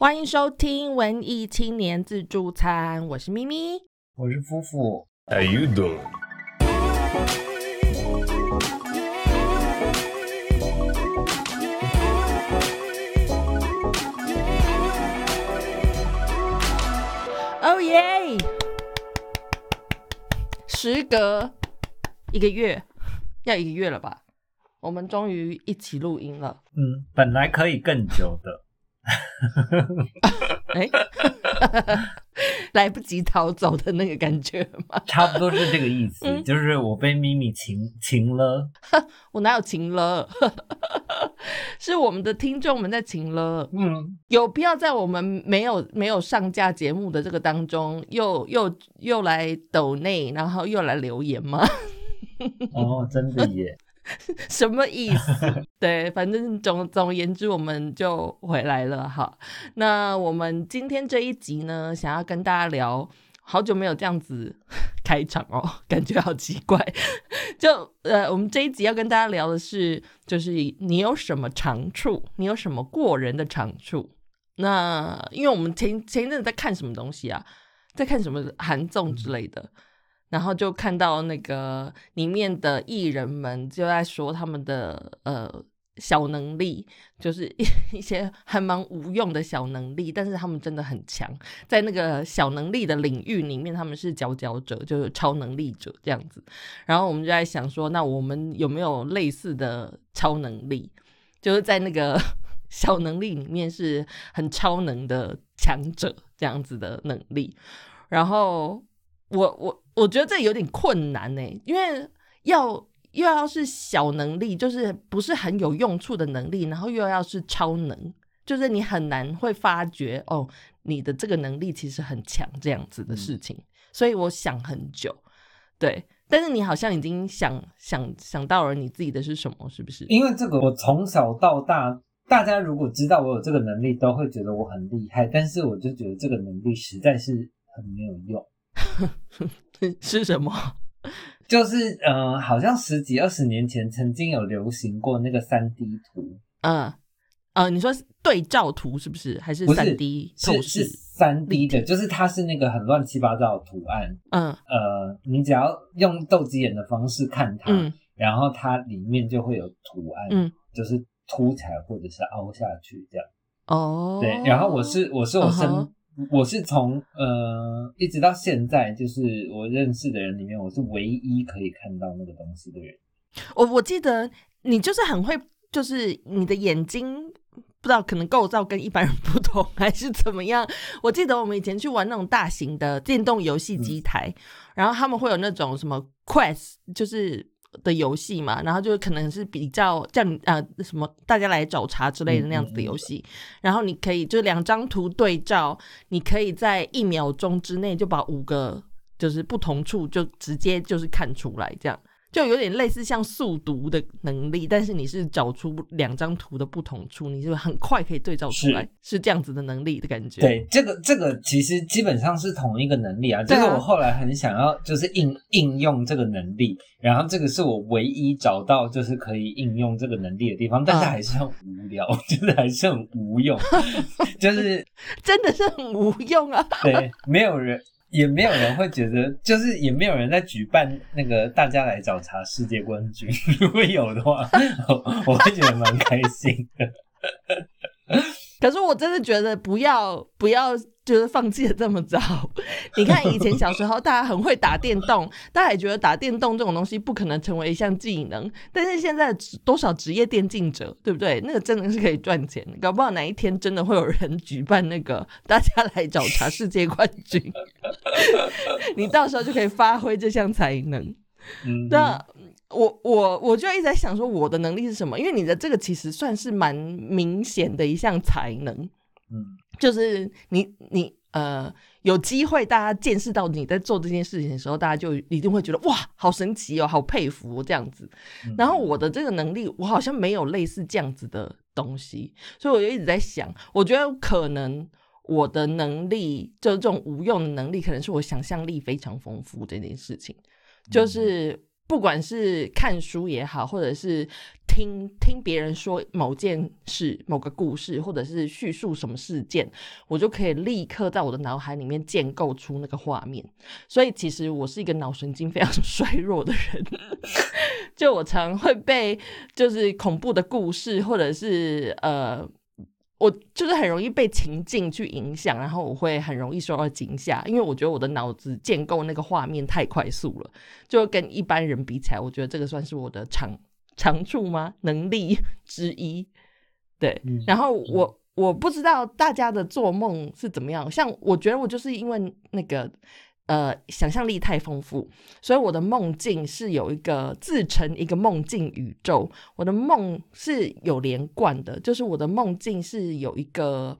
欢迎收听文艺青年自助餐，我是咪咪，我是夫妇。How you doing? Oh yeah！时隔一个月，要一个月了吧？我们终于一起录音了。嗯，本来可以更久的。哎，来不及逃走的那个感觉吗？差不多是这个意思，就是我被咪咪擒擒了。我哪有擒了？是我们的听众们在擒了。嗯，有必要在我们没有没有上架节目的这个当中，又又又来抖内，然后又来留言吗？哦，真的耶。什么意思？对，反正总总而言之，我们就回来了哈。那我们今天这一集呢，想要跟大家聊，好久没有这样子开场哦，感觉好奇怪。就呃，我们这一集要跟大家聊的是，就是你有什么长处，你有什么过人的长处？那因为我们前前一阵子在看什么东西啊，在看什么韩综之类的。然后就看到那个里面的艺人们就在说他们的呃小能力，就是一 一些还蛮无用的小能力，但是他们真的很强，在那个小能力的领域里面，他们是佼佼者，就是超能力者这样子。然后我们就在想说，那我们有没有类似的超能力，就是在那个 小能力里面是很超能的强者这样子的能力？然后。我我我觉得这有点困难呢，因为要又要是小能力，就是不是很有用处的能力，然后又要是超能，就是你很难会发觉哦，你的这个能力其实很强这样子的事情。所以我想很久，对，但是你好像已经想想想到了你自己的是什么，是不是？因为这个我从小到大，大家如果知道我有这个能力，都会觉得我很厉害，但是我就觉得这个能力实在是很没有用。是什么？就是呃，好像十几二十年前曾经有流行过那个三 D 图。嗯呃，你说对照图是不是？还是三 D 透视？三 D 的，就是它是那个很乱七八糟的图案。嗯呃，你只要用斗鸡眼的方式看它，然后它里面就会有图案，嗯，就是凸起来或者是凹下去这样。哦，对，然后我是我是我身。我是从呃一直到现在，就是我认识的人里面，我是唯一可以看到那个东西的人。我我记得你就是很会，就是你的眼睛不知道可能构造跟一般人不同，还是怎么样？我记得我们以前去玩那种大型的电动游戏机台，然后他们会有那种什么 Quest，就是。的游戏嘛，然后就可能是比较叫你呃什么大家来找茬之类的那样子的游戏，然后你可以就两张图对照，你可以在一秒钟之内就把五个就是不同处就直接就是看出来这样。就有点类似像速读的能力，但是你是找出两张图的不同处，你是很快可以对照出来，是这样子的能力的感觉。对，这个这个其实基本上是同一个能力啊。就是我后来很想要，就是应应用这个能力，然后这个是我唯一找到就是可以应用这个能力的地方，但是还是很无聊，就是还是很无用，就是真的是很无用啊。对，没有人。也没有人会觉得，就是也没有人在举办那个大家来找茬世界冠军。如果有的话，我会觉得蛮开心的。可是我真的觉得不要不要，就是放弃的这么早。你看以前小时候，大家很会打电动，大家也觉得打电动这种东西不可能成为一项技能。但是现在多少职业电竞者，对不对？那个真的是可以赚钱。搞不好哪一天真的会有人举办那个大家来找茬世界冠军，你到时候就可以发挥这项才能。那。我我我就一直在想说我的能力是什么？因为你的这个其实算是蛮明显的一项才能，嗯，就是你你呃有机会大家见识到你在做这件事情的时候，大家就一定会觉得哇，好神奇哦，好佩服这样子。然后我的这个能力，我好像没有类似这样子的东西，所以我就一直在想，我觉得可能我的能力就是这种无用的能力，可能是我想象力非常丰富这件事情，就是。不管是看书也好，或者是听听别人说某件事、某个故事，或者是叙述什么事件，我就可以立刻在我的脑海里面建构出那个画面。所以其实我是一个脑神经非常 衰弱的人，就我常会被就是恐怖的故事，或者是呃。我就是很容易被情境去影响，然后我会很容易受到惊吓，因为我觉得我的脑子建构那个画面太快速了，就跟一般人比起来，我觉得这个算是我的长长处吗？能力 之一。对，然后我我不知道大家的做梦是怎么样，像我觉得我就是因为那个。呃，想象力太丰富，所以我的梦境是有一个自成一个梦境宇宙。我的梦是有连贯的，就是我的梦境是有一个。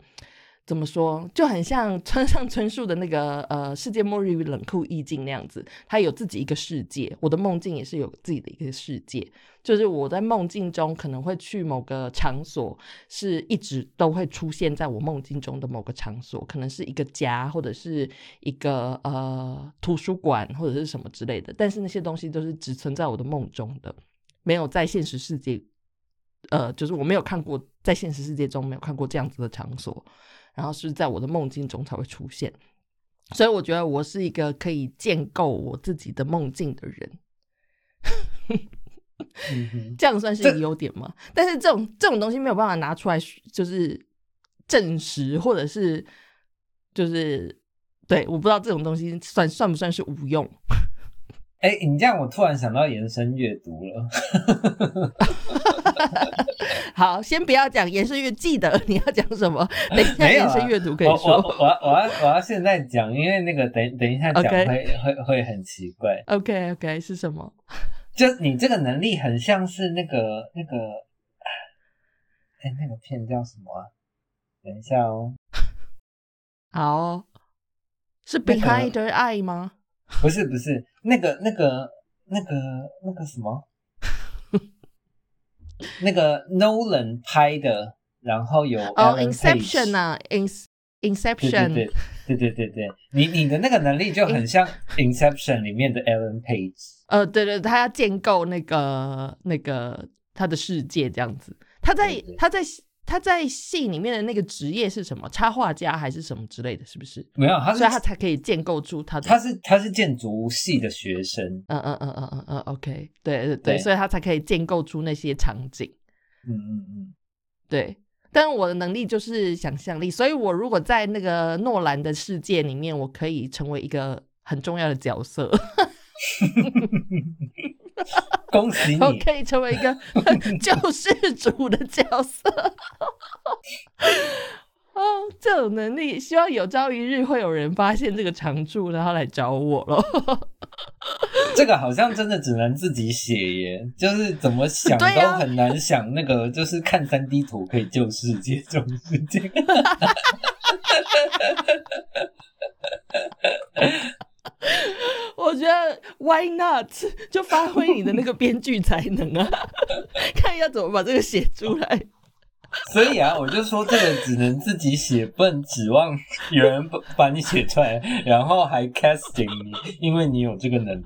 怎么说，就很像村 上春树的那个呃世界末日与冷酷意境那样子，他有自己一个世界。我的梦境也是有自己的一个世界，就是我在梦境中可能会去某个场所，是一直都会出现在我梦境中的某个场所，可能是一个家或者是一个呃图书馆或者是什么之类的。但是那些东西都是只存在我的梦中的，没有在现实世界，呃，就是我没有看过在现实世界中没有看过这样子的场所。然后是在我的梦境中才会出现，所以我觉得我是一个可以建构我自己的梦境的人，这样算是一个优点吗？但是这种这种东西没有办法拿出来，就是证实，或者是就是对，我不知道这种东西算算不算是无用。哎，你这样我突然想到延伸阅读了。好，先不要讲延伸阅，记得你要讲什么？等一下延伸阅读可以说。我我 我要我要现在讲，因为那个等等一下讲会会会很奇怪。OK OK 是什么？就你这个能力很像是那个那个，哎，那个片叫什么？等一下哦。好，是 Behind the Eye 吗？不是不是，那个那个那个那个什么？那个 Nolan 拍的，然后有哦，Inception 啊，In Inception，对对对对对，你你的那个能力就很像 Inception 里面的 Ellen Page。呃，对对，他要建构那个那个他的世界这样子，他在他在。他在戏里面的那个职业是什么？插画家还是什么之类的？是不是？没有，他所以他才可以建构出他的。他是他是建筑系的学生。嗯嗯嗯嗯嗯嗯，OK，对对对，所以他才可以建构出那些场景。嗯嗯嗯，对。但我的能力就是想象力，所以我如果在那个诺兰的世界里面，我可以成为一个很重要的角色。恭喜你，我可以成为一个 救世主的角色。哦，这种能力，希望有朝一日会有人发现这个长处，然后来找我咯。这个好像真的只能自己写耶，就是怎么想都很难想那个，就是看三 D 图可以救世界这种事情。我觉得 Why not 就发挥你的那个编剧才能啊，看要怎么把这个写出来。所以啊，我就说这个只能自己写，不能指望有人把把你写出来，然后还 casting 你，因为你有这个能力。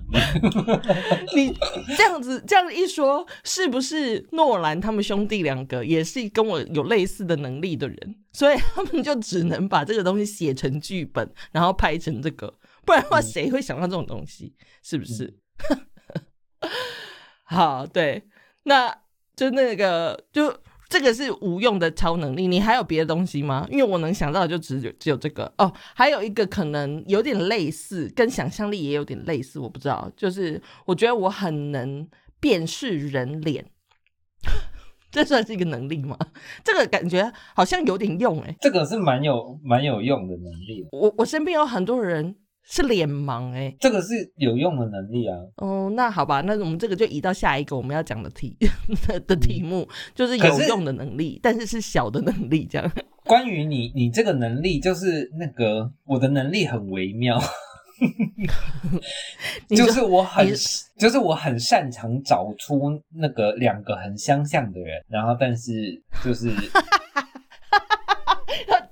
你这样子这样一说，是不是诺兰他们兄弟两个也是跟我有类似的能力的人？所以他们就只能把这个东西写成剧本，然后拍成这个。不然的话，谁会想到这种东西？是不是？好，对，那就那个，就这个是无用的超能力。你还有别的东西吗？因为我能想到的就只有只有这个哦。还有一个可能有点类似，跟想象力也有点类似，我不知道。就是我觉得我很能辨识人脸，这算是一个能力吗？这个感觉好像有点用哎。这个是蛮有蛮有用的能力。我我身边有很多人。是脸盲哎，这个是有用的能力啊。哦，那好吧，那我们这个就移到下一个我们要讲的题 的题目，就是有用的能力，但是是小的能力这样。关于你，你这个能力就是那个我的能力很微妙，就是我很就是我很擅长找出那个两个很相像的人，然后但是就是。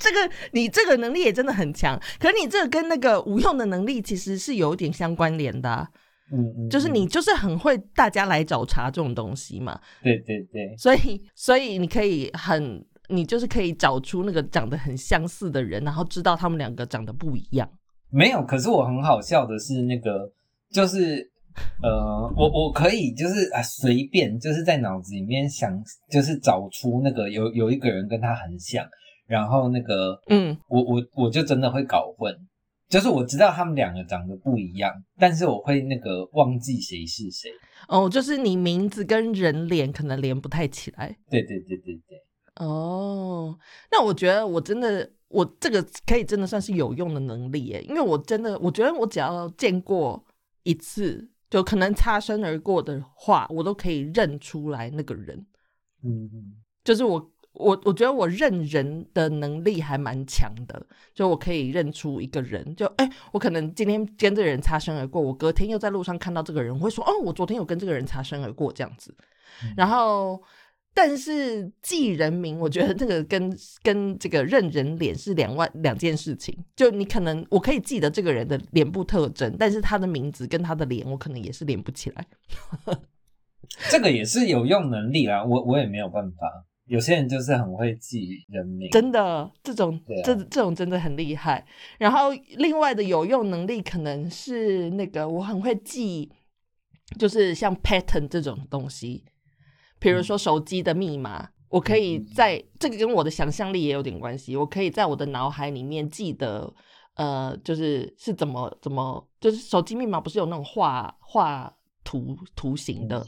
这个你这个能力也真的很强，可是你这个跟那个无用的能力其实是有点相关联的。嗯嗯，就是你就是很会大家来找茬这种东西嘛。对对对，所以所以你可以很，你就是可以找出那个长得很相似的人，然后知道他们两个长得不一样。没有，可是我很好笑的是那个，就是呃，我我可以就是啊随便就是在脑子里面想，就是找出那个有有一个人跟他很像，然后那个嗯，我我我就真的会搞混，就是我知道他们两个长得不一样，但是我会那个忘记谁是谁。哦，就是你名字跟人脸可能连不太起来。对对对对对。哦，那我觉得我真的。我这个可以真的算是有用的能力耶，因为我真的我觉得我只要见过一次，就可能擦身而过的话，我都可以认出来那个人。嗯嗯，就是我我我觉得我认人的能力还蛮强的，就我可以认出一个人，就哎，我可能今天跟这个人擦身而过，我隔天又在路上看到这个人，我会说哦，我昨天有跟这个人擦身而过这样子，然后。但是记人名，我觉得这个跟跟这个认人脸是两万两件事情。就你可能我可以记得这个人的脸部特征，但是他的名字跟他的脸，我可能也是连不起来。这个也是有用能力啦，我我也没有办法。有些人就是很会记人名，真的这种这这种真的很厉害。然后另外的有用能力可能是那个我很会记，就是像 pattern 这种东西。比如说手机的密码，我可以在这个跟我的想象力也有点关系。我可以在我的脑海里面记得，呃，就是是怎么怎么，就是手机密码不是有那种画画图图形的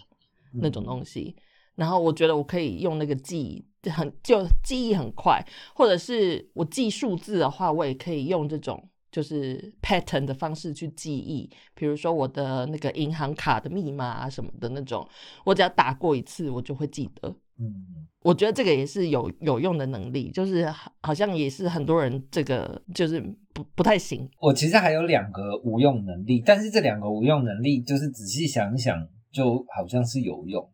那种东西。然后我觉得我可以用那个记忆很就记忆很快，或者是我记数字的话，我也可以用这种。就是 pattern 的方式去记忆，比如说我的那个银行卡的密码啊什么的那种，我只要打过一次，我就会记得。嗯，我觉得这个也是有有用的能力，就是好像也是很多人这个就是不不太行。我其实还有两个无用能力，但是这两个无用能力，就是仔细想想，就好像是有用的。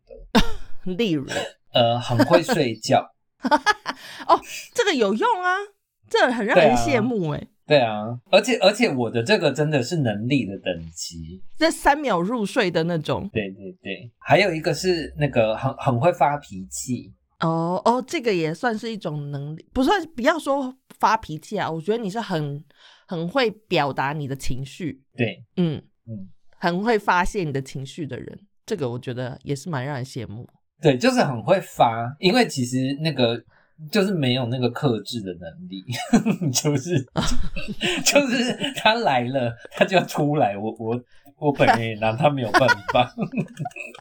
例如，呃，很会睡觉。哦，这个有用啊，这很让人羡慕哎。对啊，而且而且我的这个真的是能力的等级，这三秒入睡的那种。对对对，还有一个是那个很很会发脾气。哦哦，这个也算是一种能力，不算不要说发脾气啊，我觉得你是很很会表达你的情绪。对，嗯嗯，很会发泄你的情绪的人，这个我觉得也是蛮让人羡慕。对，就是很会发，因为其实那个。就是没有那个克制的能力，就是 就是他来了，他就要出来。我我我本人也拿他没有办法。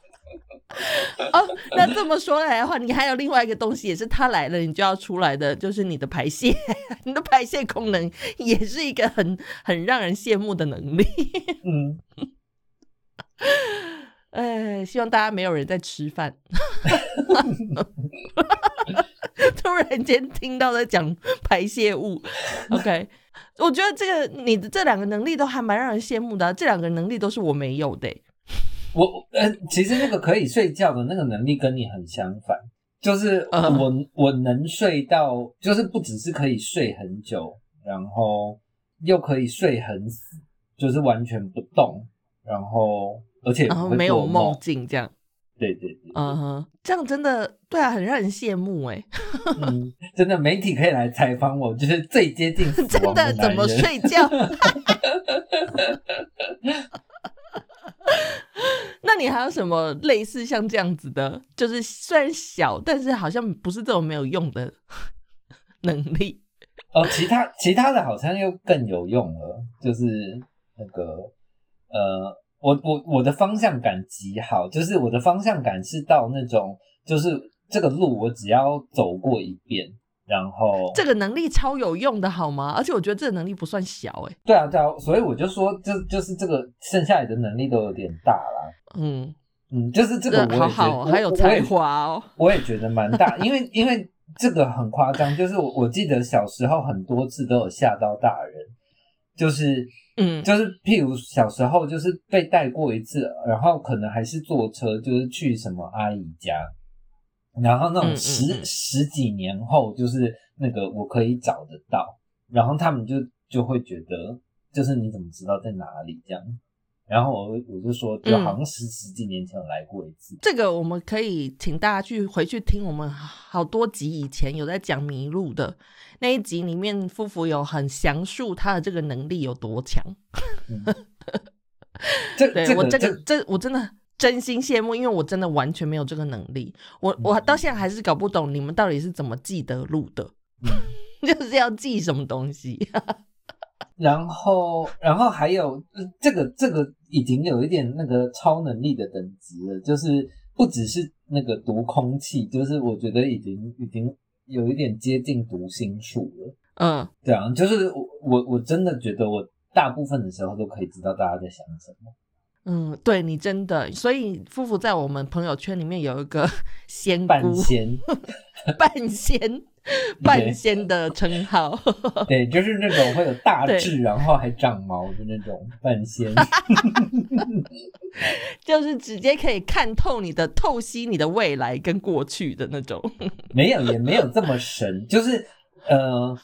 哦，那这么说来的话，你还有另外一个东西，也是他来了，你就要出来的，就是你的排泄，你的排泄功能也是一个很很让人羡慕的能力。嗯。哎，希望大家没有人在吃饭。突然间听到在讲排泄物，OK，我觉得这个你的这两个能力都还蛮让人羡慕的。这两个能力都是我没有的。我呃，其实那个可以睡觉的那个能力跟你很相反，就是我我能睡到，就是不只是可以睡很久，然后又可以睡很死，就是完全不动，然后。而且然后没有梦境这样，对对对，嗯哼，这样真的对啊，很让人羡慕哎。嗯，真的媒体可以来采访我，就是最接近 真的怎么睡觉？那你还有什么类似像这样子的？就是虽然小，但是好像不是这种没有用的能力。哦，其他其他的好像又更有用了，就是那个呃。我我我的方向感极好，就是我的方向感是到那种，就是这个路我只要走过一遍，然后这个能力超有用的好吗？而且我觉得这个能力不算小哎。对啊对啊，所以我就说，就就是这个剩下来的能力都有点大啦。嗯嗯，就是这个好好，还有才华哦，我也觉得蛮大，因为因为这个很夸张，就是我我记得小时候很多次都有吓到大人，就是。嗯，就是譬如小时候就是被带过一次，然后可能还是坐车，就是去什么阿姨家，然后那种十十几年后，就是那个我可以找得到，然后他们就就会觉得，就是你怎么知道在哪里这样，然后我我就说，就好像十十几年前有来过一次。这个我们可以请大家去回去听，我们好多集以前有在讲迷路的那一集里面，夫妇有很详述他的这个能力有多强。这对我这这个这我真的真心羡慕，因为我真的完全没有这个能力。我我到现在还是搞不懂你们到底是怎么记得路的，就是要记什么东西。然后，然后还有这个这个已经有一点那个超能力的等级了，就是不只是那个读空气，就是我觉得已经已经有一点接近读心术了。嗯，对啊，就是我我我真的觉得我大部分的时候都可以知道大家在想什么。嗯，对你真的，所以夫妇在我们朋友圈里面有一个 仙半仙，半仙。半仙的称号，对，就是那种会有大痣，然后还长毛的那种半仙，就是直接可以看透你的、透析你的未来跟过去的那种。没有，也没有这么神，就是呃，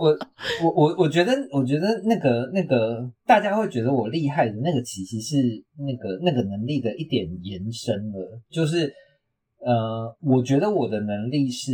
我我我我觉得，我觉得那个那个大家会觉得我厉害的那个，其实是那个那个能力的一点延伸了，就是呃，我觉得我的能力是。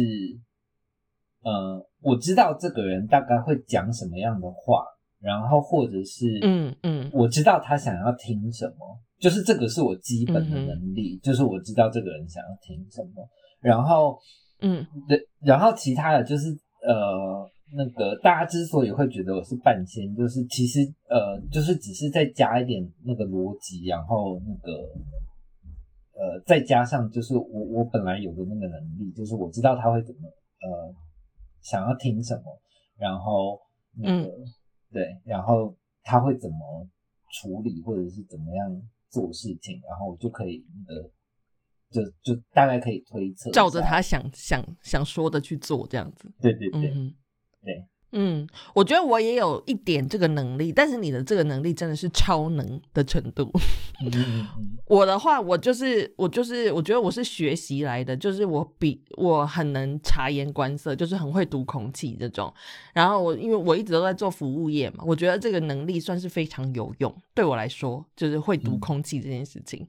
呃，我知道这个人大概会讲什么样的话，然后或者是，嗯嗯，我知道他想要听什么，就是这个是我基本的能力，就是我知道这个人想要听什么，然后，嗯，对，然后其他的就是，呃，那个大家之所以会觉得我是半仙，就是其实，呃，就是只是再加一点那个逻辑，然后那个，呃，再加上就是我我本来有的那个能力，就是我知道他会怎么，呃。想要听什么，然后那个对，然后他会怎么处理，或者是怎么样做事情，然后我就可以那个，就就大概可以推测，照着他想想想说的去做，这样子。对对对，对。嗯，我觉得我也有一点这个能力，但是你的这个能力真的是超能的程度。我的话，我就是我就是，我觉得我是学习来的，就是我比我很能察言观色，就是很会读空气这种。然后我因为我一直都在做服务业嘛，我觉得这个能力算是非常有用，对我来说就是会读空气这件事情。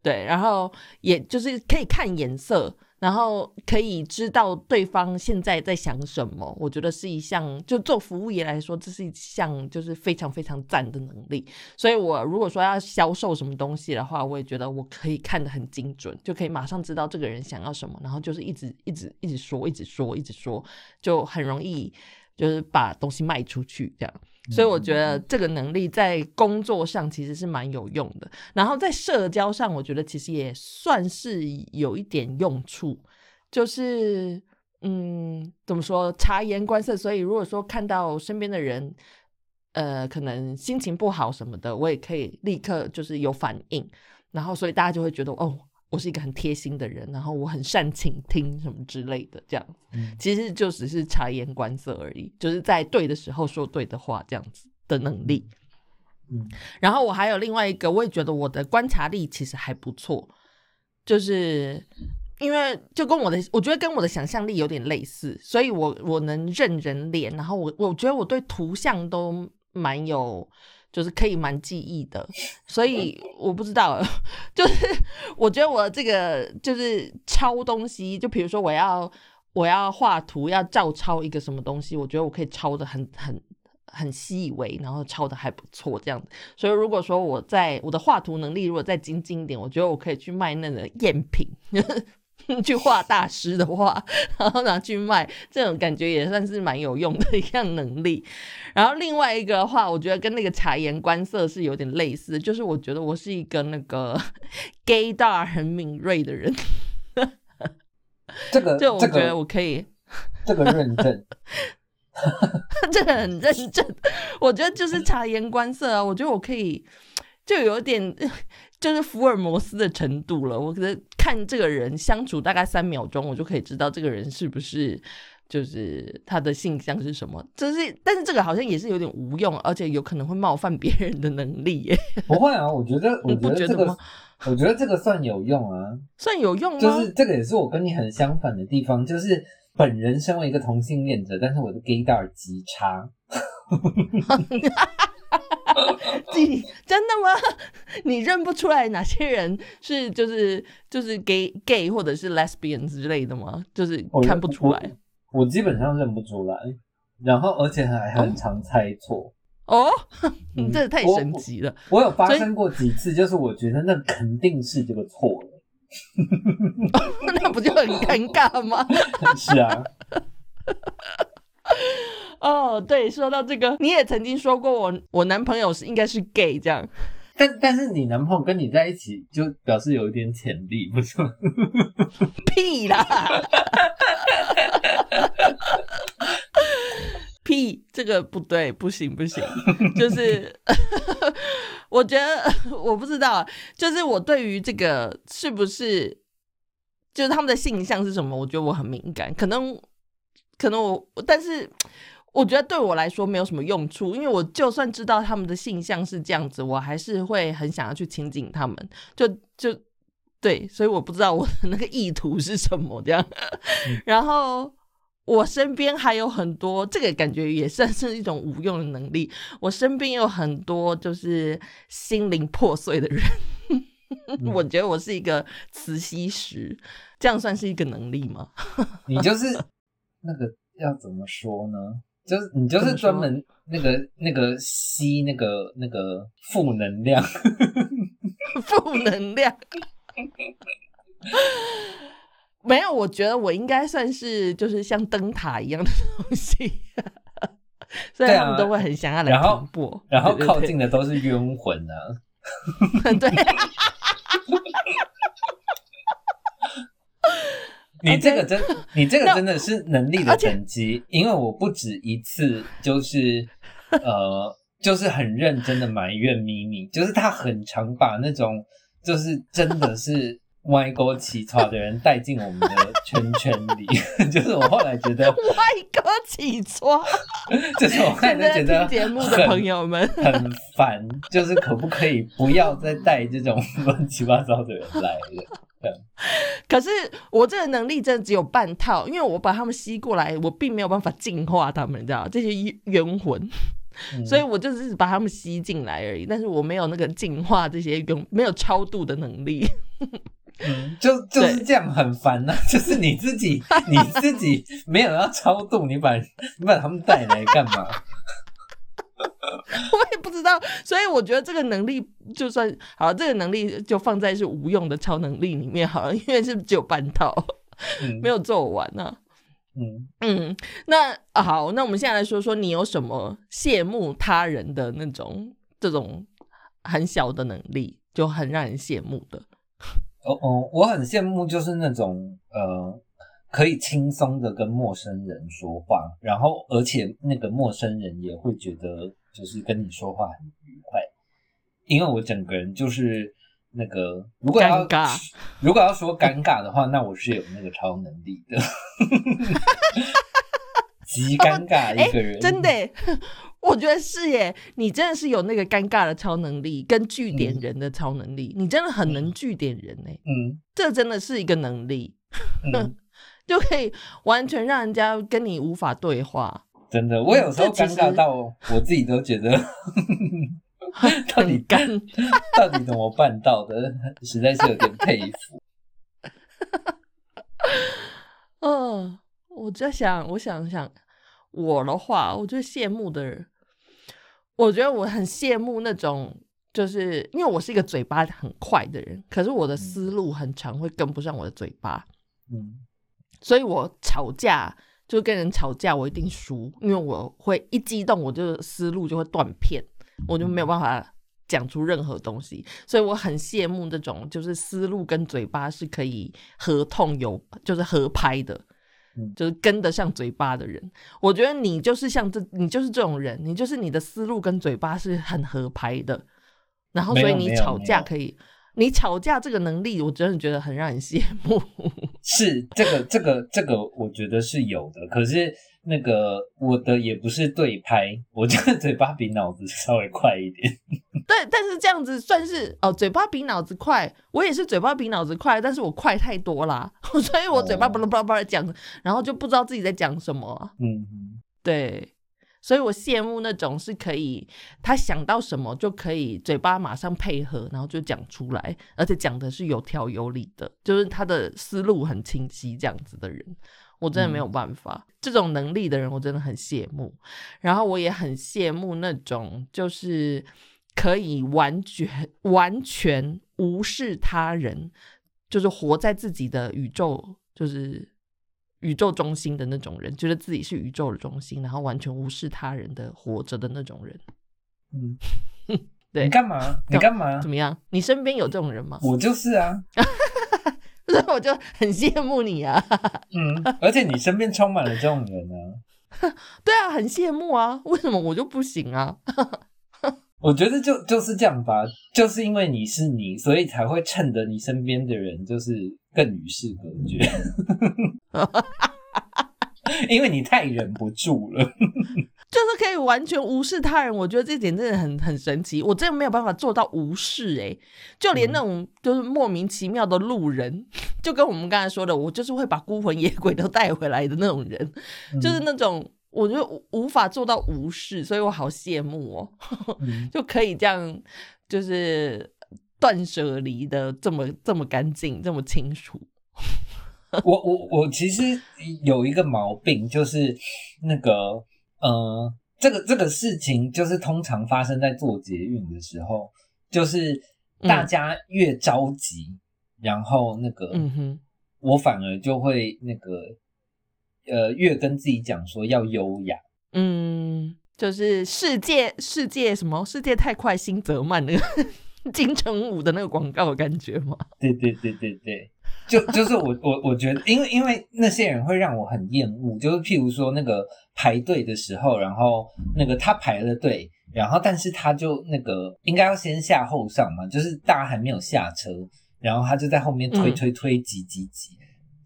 对，然后也就是可以看颜色。然后可以知道对方现在在想什么，我觉得是一项，就做服务业来说，这是一项就是非常非常赞的能力。所以，我如果说要销售什么东西的话，我也觉得我可以看得很精准，就可以马上知道这个人想要什么，然后就是一直一直一直说，一直说，一直说，就很容易就是把东西卖出去这样。所以我觉得这个能力在工作上其实是蛮有用的，然后在社交上，我觉得其实也算是有一点用处，就是嗯，怎么说，察言观色。所以如果说看到身边的人，呃，可能心情不好什么的，我也可以立刻就是有反应，然后所以大家就会觉得哦。我是一个很贴心的人，然后我很善倾听什么之类的，这样子，其实就只是察言观色而已，就是在对的时候说对的话，这样子的能力。嗯，然后我还有另外一个，我也觉得我的观察力其实还不错，就是因为就跟我的，我觉得跟我的想象力有点类似，所以我我能认人脸，然后我我觉得我对图像都蛮有。就是可以蛮记忆的，所以我不知道，就是我觉得我这个就是抄东西，就比如说我要我要画图要照抄一个什么东西，我觉得我可以抄的很很很细微，然后抄的还不错这样子。所以如果说我在我的画图能力如果再精进一点，我觉得我可以去卖那个赝品。去画大师的画，然后拿去卖，这种感觉也算是蛮有用的一项能力。然后另外一个的话，我觉得跟那个察言观色是有点类似，就是我觉得我是一个那个 gay 大很敏锐的人。这个，就我觉得我可以，这个认证，这个很认真。我觉得就是察言观色啊，我觉得我可以，就有点。就是福尔摩斯的程度了，我觉得看这个人相处大概三秒钟，我就可以知道这个人是不是就是他的性向是什么。就是，但是这个好像也是有点无用，而且有可能会冒犯别人的能力耶。不会啊，我觉得，我觉得这个，我觉得这个算有用啊，算有用。就是这个也是我跟你很相反的地方，就是本人身为一个同性恋者，但是我的 gaydar 极差。你真的吗？你认不出来哪些人是就是就是 gay gay 或者是 lesbian 之类的吗？就是看不出来。我基本上认不出来，然后而且还很常猜错。哦，你 这太神奇了！我有发生过几次，就是我觉得那肯定是这个错了，那不就很尴尬吗？是啊。哦，对，说到这个，你也曾经说过我我男朋友是应该是 gay 这样，但但是你男朋友跟你在一起，就表示有一点潜力，不是吗？屁啦！屁，这个不对，不行不行，就是 我觉得我不知道，就是我对于这个是不是，就是他们的性向是什么，我觉得我很敏感，可能可能我，但是我觉得对我来说没有什么用处，因为我就算知道他们的性向是这样子，我还是会很想要去亲近他们，就就对，所以我不知道我的那个意图是什么这样，然后。我身边还有很多，这个感觉也算是一种无用的能力。我身边有很多就是心灵破碎的人，我觉得我是一个磁吸石，这样算是一个能力吗？你就是那个要怎么说呢？就是你就是专门那个那个吸那个那个负能量，负能量。没有，我觉得我应该算是就是像灯塔一样的东西，所以他们都会很想要来传播，然后靠近的都是冤魂啊。对，你这个真，你这个真的是能力的等级，因为我不止一次就是呃，就是很认真的埋怨咪咪，就是他很常把那种就是真的是。歪沟起床的人带进我们的圈圈里，就是我后来觉得 歪沟起床，就是我后来觉得节目的朋友们很烦，就是可不可以不要再带这种 乱七八糟的人来了？可是我这个能力真的只有半套，因为我把他们吸过来，我并没有办法净化他们，你知道这些冤魂，所以我就是把他们吸进来而已，但是我没有那个净化这些冤，没有超度的能力。嗯，就就是这样很烦呐，就是你自己你自己没有要超度，你把你把他们带来干嘛？我也不知道，所以我觉得这个能力就算好，这个能力就放在是无用的超能力里面好了，因为是只有半套，没有做完呢。嗯嗯，那好，那我们现在来说说你有什么羡慕他人的那种这种很小的能力，就很让人羡慕的。哦哦，我很羡慕，就是那种呃，可以轻松的跟陌生人说话，然后而且那个陌生人也会觉得就是跟你说话很愉快，因为我整个人就是那个如果要如果要说尴尬的话，那我是有那个超能力的，极尴尬一个人，真的。我觉得是耶，你真的是有那个尴尬的超能力，跟据点人的超能力，你真的很能据点人呢。嗯，这真的是一个能力，就可以完全让人家跟你无法对话。真的，我有时候尴尬到我自己都觉得，到底干，到底怎么办到的？实在是有点佩服。嗯，我在想，我想想，我的话，我最羡慕的人。我觉得我很羡慕那种，就是因为我是一个嘴巴很快的人，可是我的思路很长，会跟不上我的嘴巴。嗯，所以我吵架就跟人吵架，我一定输，因为我会一激动，我就思路就会断片，我就没有办法讲出任何东西。所以我很羡慕这种，就是思路跟嘴巴是可以合痛有，就是合拍的。就是跟得上嘴巴的人，我觉得你就是像这，你就是这种人，你就是你的思路跟嘴巴是很合拍的，然后所以你吵架可以，你吵架这个能力，我真的觉得很让人羡慕。是这个这个这个，我觉得是有的，可是。那个我的也不是对拍，我这个嘴巴比脑子稍微快一点。对，但是这样子算是哦，嘴巴比脑子快。我也是嘴巴比脑子快，但是我快太多啦，所以我嘴巴巴拉巴拉巴拉讲，然后就不知道自己在讲什么。嗯，对，所以我羡慕那种是可以他想到什么就可以嘴巴马上配合，然后就讲出来，而且讲的是有条有理的，就是他的思路很清晰这样子的人，我真的没有办法。这种能力的人，我真的很羡慕。然后我也很羡慕那种就是可以完全完全无视他人，就是活在自己的宇宙，就是宇宙中心的那种人，觉得自己是宇宙的中心，然后完全无视他人的活着的那种人。嗯，对你干嘛？你干嘛怎？么样？你身边有这种人吗？我就是啊，所以我就很羡慕你啊！嗯，而且你身边充满了这种人啊。对啊，很羡慕啊！为什么我就不行啊？我觉得就就是这样吧，就是因为你是你，所以才会衬得你身边的人就是更与世隔绝，因为你太忍不住了。就是可以完全无视他人，我觉得这点真的很很神奇。我真的没有办法做到无视哎、就连那种就是莫名其妙的路人，就跟我们刚才说的，我就是会把孤魂野鬼都带回来的那种人，就是那种我就无无法做到无视，所以我好羡慕哦，嗯 就可以这样就是断舍离的这么这么干净，这么清楚。我我我其实有一个毛病，就是那个呃，这个这个事情就是通常发生在做捷运的时候，就是大家越着急，然后那个嗯哼，我反而就会那个呃越跟自己讲说要优雅。嗯，就是世界世界什么世界太快，心则慢那个 金城武的那个广告的感觉吗？对对对对对，就就是我我我觉得，因为因为那些人会让我很厌恶，就是譬如说那个排队的时候，然后那个他排了队，然后但是他就那个应该要先下后上嘛，就是大家还没有下车，然后他就在后面推嗯。推推挤挤挤，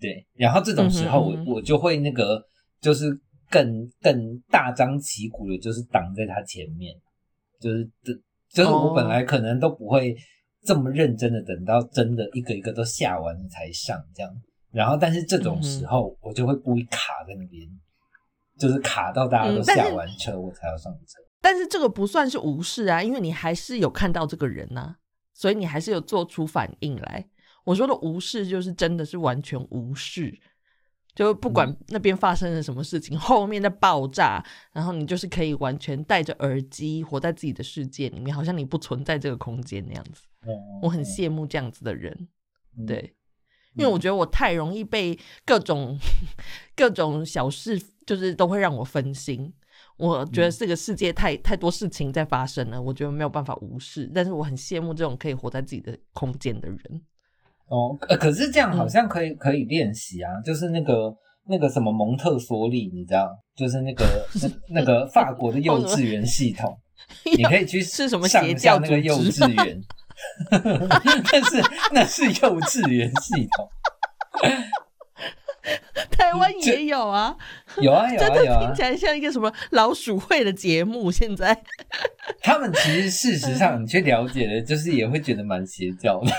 对，然后这种时候我、我就会那个就是更更大张旗鼓的，就是挡在他前面，就是这就是我本来可能都不会这么认真的等到真的一个一个都下完了才上这样，然后但是这种时候我就会故意卡在那边，就是卡到大家都下完车我才要上车。但是这个不算是无视啊，因为你还是有看到这个人呐、所以你还是有做出反应来。我说的无视就是真的是完全无视，就不管那边发生了什么事情，后面的爆炸，然后你就是可以完全戴着耳机活在自己的世界里面，好像你不存在这个空间那样子。嗯我很羡慕这样子的人。嗯对，因为我觉得我太容易被各种 各种小事，就是都会让我分心。我觉得这个世界太太多事情在发生了，我觉得没有办法无视。但是我很羡慕这种可以活在自己的空间的人。哦，呃可是这样好嗯。像可以、可以练习啊，就是那个那个什么蒙特梭利，你知道，就是那个那那个法国的幼稚园系统，你可以去是什么上教下那个幼？稚园，但是那是幼稚园系统，台湾也 有啊，有啊有真啊有啊。的听起，来像一个什么老鼠会的节目。现在。他们其实事实上你去了解了，就是也会觉得蛮邪教的。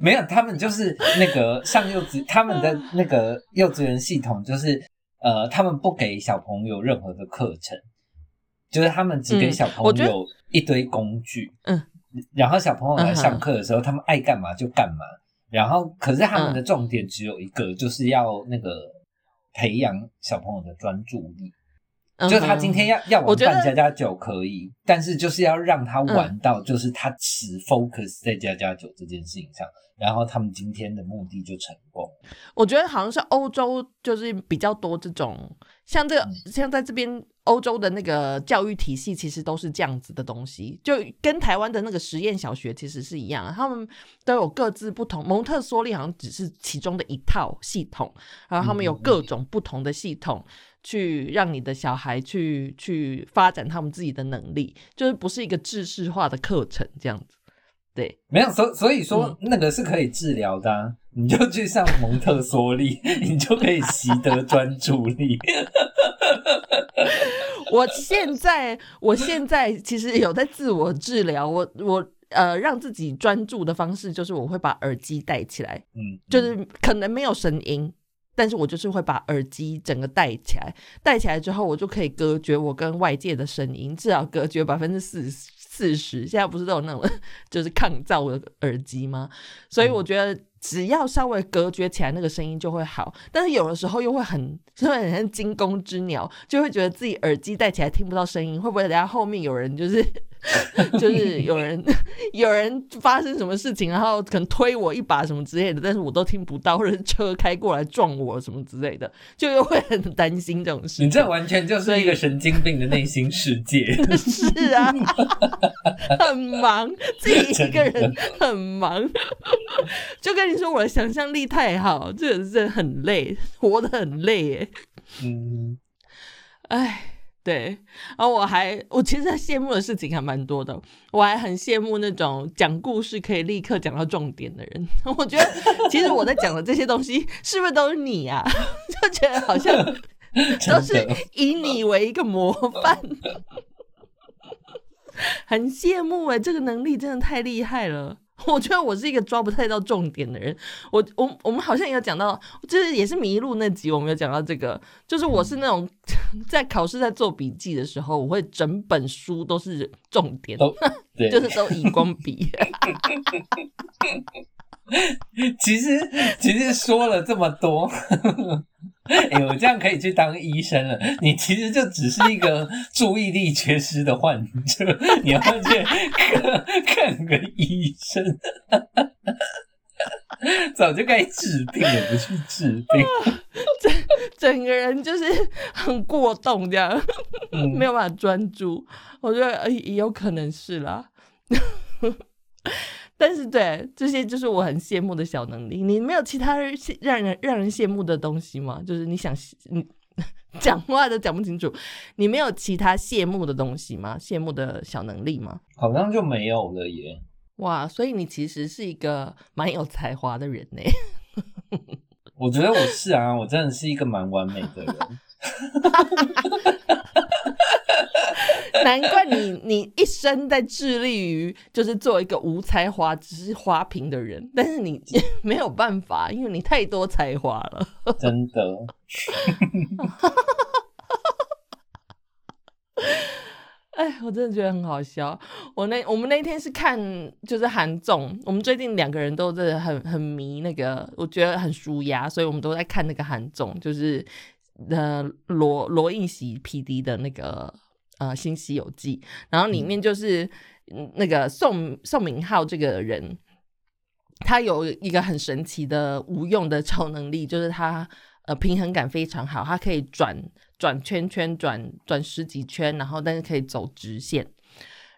没有，他们就是那个上幼稚，他们的那个幼稚园系统就是呃，他们不给小朋友任何的课程，就是他们只给嗯小朋友一堆工具，嗯，然后小朋友来上课的时候，他们爱干嘛就干嘛，然后可是他们嗯的重点只有一个，就是要那个培养小朋友的专注力。就他今天要要我觉得扮家家酒可以，但是就是要让他玩到，就是他只 focus 在家家酒这件事情上，然后他们今天的目的就成功。我觉得好像是欧洲，就是比较多这种，像这个，嗯像在这边欧洲的那个教育体系，其实都是这样子的东西，就跟台湾的那个实验小学其实是一样，他们都有各自不同。蒙特梭利好像只是其中的一套系统，然后他们有各种不同的系统。去让你的小孩去去发展他们自己的能力，就是不是一个制式化的课程这样子。对，没有，所所以说那个是可以治疗的、你就去上蒙特梭利，你就可以习得专注力。我现在，我现在其实有在自我治疗。我我呃，让自己专注的方式就是我会把耳机戴起来，嗯，就是可能没有声音，但是我就是会把耳机整个戴起来，戴起来之后，我就可以隔绝我跟外界的声音，至少隔绝百分之四四十。现在不是都有那种 就是抗噪的耳机吗？所以我觉得只要稍微隔绝起来，那个声音就会好。但是有的时候又会很，就 会很像惊弓之鸟，就会觉得自己耳机戴起来听不到声音，会不会等下后面有人就是？就是有人 有人发生什么事情，然后可能推我一把什么之类的，但是我都听不到，或者是车开过来撞我什么之类的，就又会很担心这种事。你这完全就是一个神经病的内心世界。是啊，很忙，自己一个人很忙，就跟你说我的想象力太好，这个是很累，活得很累耶。嗯，哎。对，然后我还，我其实羡慕的事情还蛮多的，我还很羡慕那种讲故事可以立刻讲到重点的人。我觉得其实我在讲的这些东西，是不是都是你啊？就觉得好像都是以你为一个模范，很羡慕哎，这个能力真的太厉害了。我觉得我是一个抓不太到重点的人。我我我们好像也有讲到，就是也是迷路那集，我们有讲到这个，就是我是那种 在考试在做笔记的时候，我会整本书都是重点，就是都荧光笔。其实其实说了这么多。哎，我这样可以去当医生了。你其实就只是一个注意力缺失的患者，你要去看看个医生，早就该治病了，不去治病，整整个人就是很过动，这样没有办法专注。我觉得也有可能是啦。但是，对这些就是我很羡慕的小能力。你没有其他让人让人羡慕的东西吗？就是你想你 讲话都讲不清楚，你没有其他羡慕的东西吗？羡慕的小能力吗？好像就没有了耶。哇，所以你其实是一个蛮有才华的人呢。我觉得我是啊，我真的是一个蛮完美的人。难怪你你一生在致力于就是做一个无才华只是花瓶的人，但是你 没有办法，因为你太多才华了。真的，哎，我真的觉得很好笑。我那我们那天是看就是韩综，我们最近两个人都是很很迷那个，我觉得很舒压，所以我们都在看那个韩综，就是呃罗罗应喜 P D 的那个。呃，《新西游记》，然后里面就是那个宋宋明浩这个人，他有一个很神奇的无用的超能力，就是他呃平衡感非常好，他可以转转圈圈，转转十几圈，然后但是可以走直线。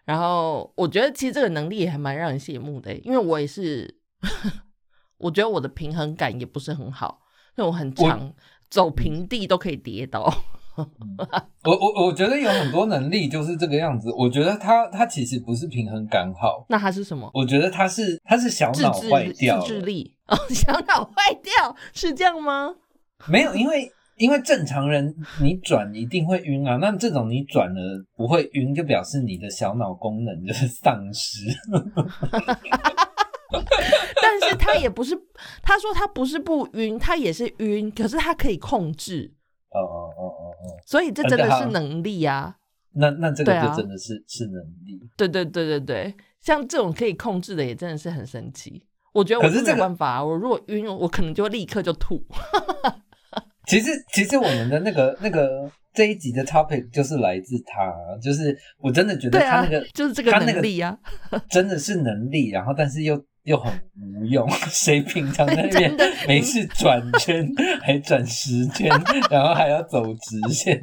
然后我觉得其实这个能力也还蛮让人羡慕的，因为我也是，我觉得我的平衡感也不是很好，因为我很长走平地都可以跌倒。我我我觉得有很多能力就是这个样子。我觉得他他其实不是平衡感好，那他是什么？我觉得他是他是小脑坏掉，自制力哦，小脑坏掉是这样吗？没有，因为因为正常人你转一定会晕啊。那这种你转了不会晕，就表示你的小脑功能就是丧失。但是他也不是，他说他不是不晕，他也是晕，可是他可以控制。哦哦哦哦哦，所以这真的是能力啊。那那这个就真的是是能力。对对对对对，像这种可以控制的也真的是很神奇。我觉得我是没办法，我如果晕，我可能就立刻就吐。其实其实我们的那个那个这一集的 topic 就是来自他，就是我真的觉得他那个就是这个能力啊，真的是能力，然后但是又。又很无用，谁平常在那边没事转圈，还转十圈，然后还要走直线，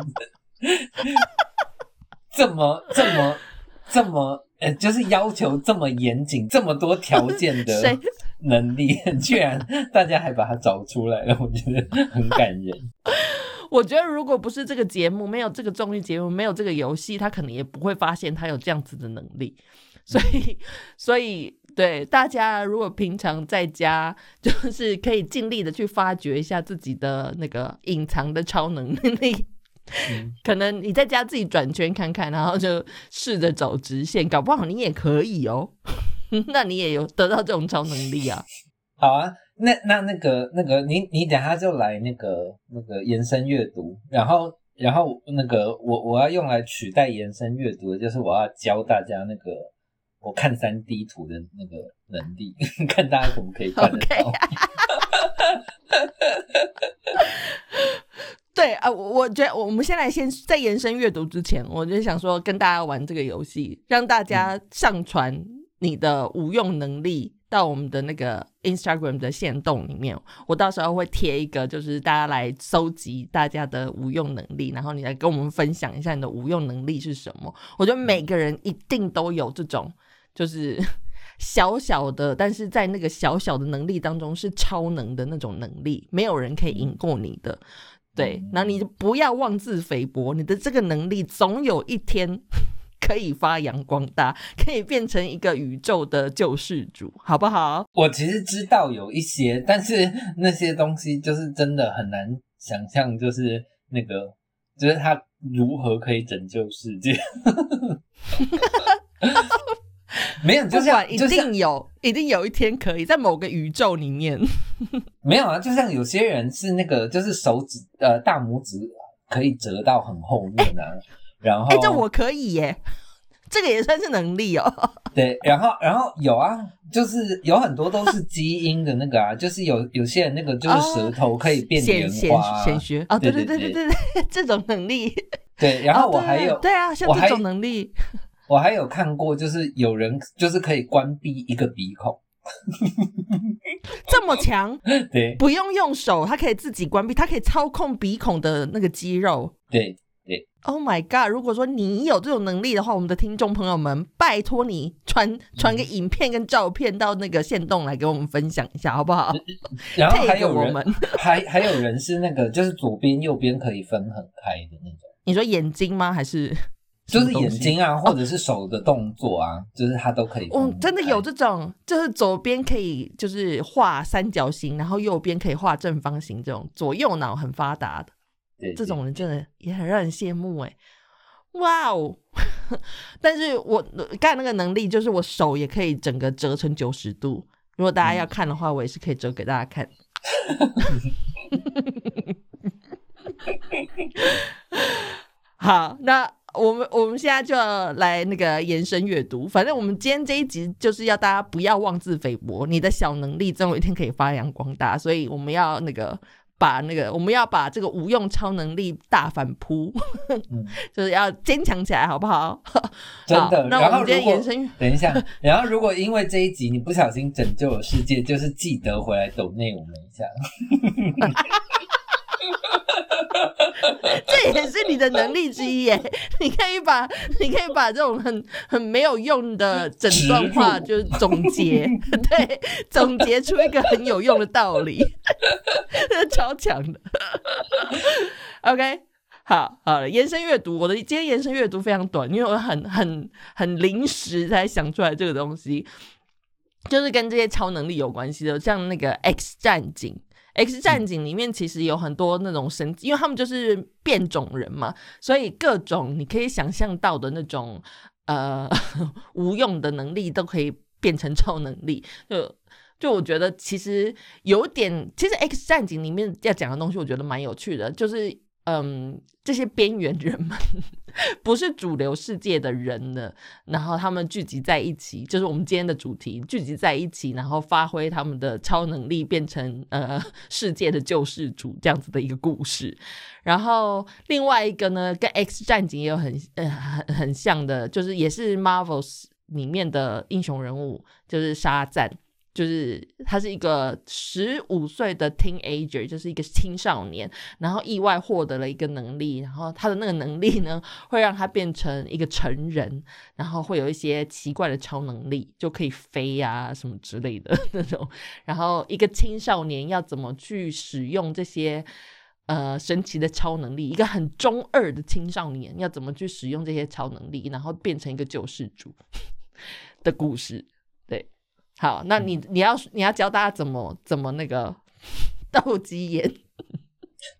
这么这么这么，呃，就是要求这么严谨，这么多条件的能力，居然大家还把它找出来了，我觉得很感人。我觉得如果不是这个节目，没有这个综艺节目，没有这个游戏，他可能也不会发现他有这样子的能力。所以，所以。对大家，如果平常在家，就是可以尽力的去发掘一下自己的那个隐藏的超能力。可能你在家自己转圈看看，然后就试着走直线，搞不好你也可以哦。那你也有得到这种超能力啊？好啊，那那那个那个，你你等下就来那个那个延伸阅读，然后然后那个我我要用来取代延伸阅读的，就是我要教大家那个我看三 D 图的那个能力，看大家可不可以看得到。对啊，我我觉得我们先来先在延伸阅读之前，我就想说跟大家玩这个游戏，让大家上传你的无用能力到我们的那个 Instagram 的线动里面。我到时候会贴一个，就是大家来搜集大家的无用能力，然后你来跟我们分享一下你的无用能力是什么。我觉得每个人一定都有这种，就是 小小的，但是在那个小小的能力当中是超能的那种能力，没有人可以赢过你的。对，那你就不要妄自菲薄，你的这个能力总有一天 可以发扬光大，可以变成一个宇宙的救世主，好不好？我其实知道有一些，但是 那些东西就是真的很难想象，就是那个，就是他如何可以拯救世界。没有，就像一定有，一定有一天可以在某个宇宙里面。没有啊，就像有些人是那个，就是手指呃大拇指可以折到很后面啊，然后哎，这我可以耶，这个也算是能力哦。对，然后然后有啊，就是有很多都是基因的那个啊，就是有有些人那个就是舌头可以变莲花，显学啊，对对对对对对，这种能力。对，然后我还有对啊，像这种能力。我还有看过，就是有人就是可以关闭一个鼻孔，这么强？对，不用用手，它可以自己关闭，它可以操控鼻孔的那个肌肉。对对。Oh my god！如果说你有这种能力的话，我们的听众朋友们，拜托你传传个影片跟照片到那个线动来给我们分享一下，好不好？然后 还有人，还还有人是那个，就是左边右边可以分很开的那种。你说眼睛吗？还是？就是眼睛啊，或者是手的动作啊，就是它都可以。哦，真的有这种，就是左边可以就是画三角形，然后右边可以画正方形，这种左右脑很发达的，这种人真的也很让人羡慕哎。哇哦！但是我干那个能力，就是我手也可以整个折成九十度。如果大家要看的话，我也是可以折给大家看。好，那。我们我们现在就要来那个延伸阅读，反正我们今天这一集就是要大家不要妄自菲薄，你的小能力总有一天可以发扬光大，所以我们要那个把那个我们要把这个无用超能力大反扑，就是要坚强起来，好不好？真的。那我们今天延伸，等一下，然后如果因为这一集你不小心拯救了世界，就是记得回来抖内我们一下。这也是你的能力之一耶！你可以把，你可以把这种很很没有用的整段话，就是总结，对，总结出一个很有用的道理，超强的。OK，好好了，延伸阅读，我的今天延伸阅读非常短，因为我很很很临时才想出来这个东西，就是跟这些超能力有关系的，像那个 X 战警。X 战警里面其实有很多那种神，因为他们就是变种人嘛，所以各种你可以想象到的那种呃 无用的能力都可以变成超能力。就就我觉得其实有点，其实 X 战警里面要讲的东西，我觉得蛮有趣的，就是嗯这些边缘人们。不是主流世界的人呢，然后他们聚集在一起，就是我们今天的主题，聚集在一起，然后发挥他们的超能力，变成呃世界的救世主这样子的一个故事。然后另外一个呢，跟 X 战警也有很呃很很像的，就是也是 Marvels 里面的英雄人物，就是沙赞。就是他是一个十五岁的 teenager，就是一个青少年，然后意外获得了一个能力，然后他的那个能力呢，会让他变成一个成人，然后会有一些奇怪的超能力，就可以飞呀什么之类的那种。然后一个青少年要怎么去使用这些呃神奇的超能力？一个很中二的青少年要怎么去使用这些超能力，然后变成一个救世主的故事？对好，那你你要你要教大家怎么怎么那个斗鸡眼。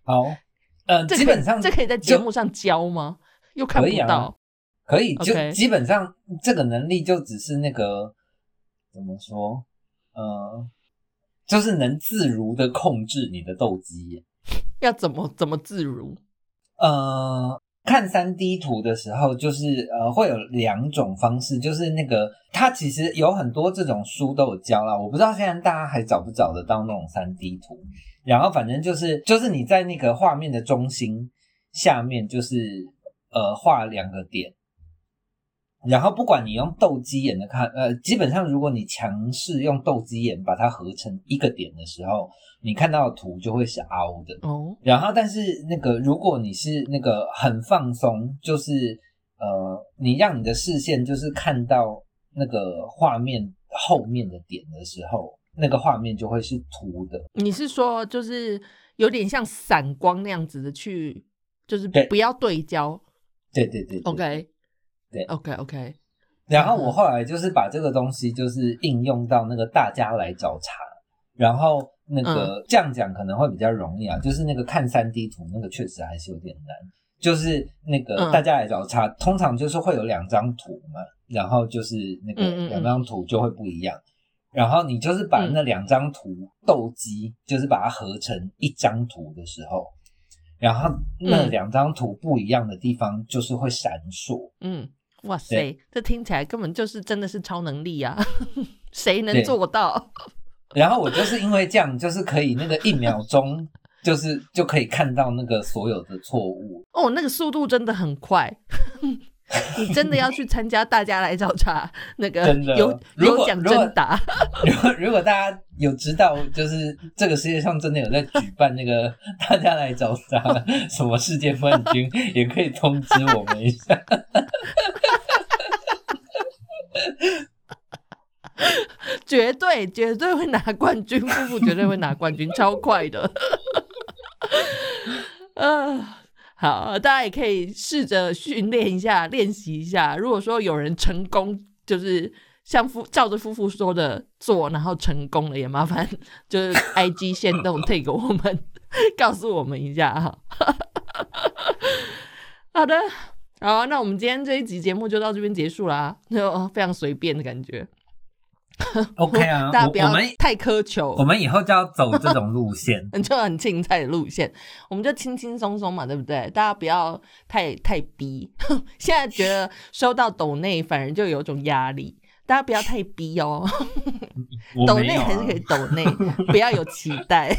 好，呃，基本上这可以在节目上教吗？又看不到，可以就基本上这个能力就只是那个怎么说？呃，就是能自如的控制你的斗鸡眼。要怎么怎么自如？呃，看三 D 图的时候，就是呃会有两种方式，就是那个它其实有很多这种书都有教啦，我不知道现在大家还找不找得到那种三 D 图。然后反正就是就是你在那个画面的中心下面，就是呃画两个点。然后不管你用斗鸡眼的看，呃，基本上如果你强势用斗鸡眼把它合成一个点的时候，你看到的图就会是凹的哦。然后但是那个如果你是那个很放松，就是呃，你让你的视线就是看到那个画面后面的点的时候，那个画面就会是凸的。你是说就是有点像散光那样子的去，就是不要对焦。对对对，OK。对，OK OK，然后我后来就是把这个东西就是应用到那个大家来找茬，然后那个这样讲可能会比较容易啊，就是那个看三 D 图那个确实还是有点难，就是那个大家来找茬，通常就是会有两张图嘛，然后就是那个两张图就会不一样，然后你就是把那两张图斗鸡，就是把它合成一张图的时候，然后那两张图不一样的地方就是会闪烁，嗯。哇塞，这听起来根本就是真的是超能力啊！谁能做到？然后我就是因为这样，就是可以那个一秒钟，就是就可以看到那个所有的错误。哦，那个速度真的很快。你真的要去参加大家来找茬 那个有有奖征答？如果如果大家有知道，就是这个世界上真的有在举办那个大家来找茬什么世界冠军，也可以通知我们一下。绝对绝对会拿冠军，夫妇绝对会拿冠军，超快的。嗯。好，大家也可以试着训练一下，练习一下。如果说有人成功，就是像夫照着夫妇说的做，然后成功了，也麻烦就是 I G 先动 take 我们，告诉我们一下哈。好的，好，那我们今天这一集节目就到这边结束啦，就非常随便的感觉。OK 啊，大家不要太苛求。我们以后就要走这种路线，就很青菜的路线，我们就轻轻松松嘛，对不对？大家不要太太逼。现在觉得收到抖内反而就有种压力，大家不要太逼哦。抖内还是可以抖内，不要有期待。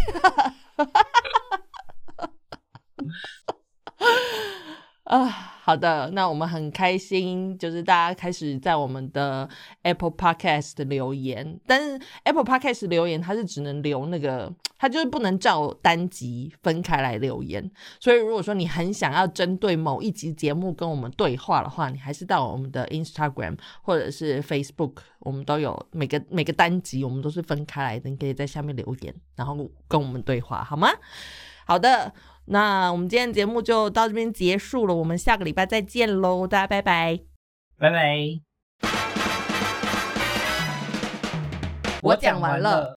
啊。好的，那我们很开心，就是大家开始在我们的 Apple Podcast 留言，但是 Apple Podcast 留言它是只能留那个，它就是不能照单集分开来留言。所以如果说你很想要针对某一集节目跟我们对话的话，你还是到我们的 Instagram 或者是 Facebook，我们都有每个每个单集我们都是分开来的，你可以在下面留言，然后跟我们对话，好吗？好的。那我们今天节目就到这边结束了，我们下个礼拜再见喽，大家拜拜，拜拜。我讲完了。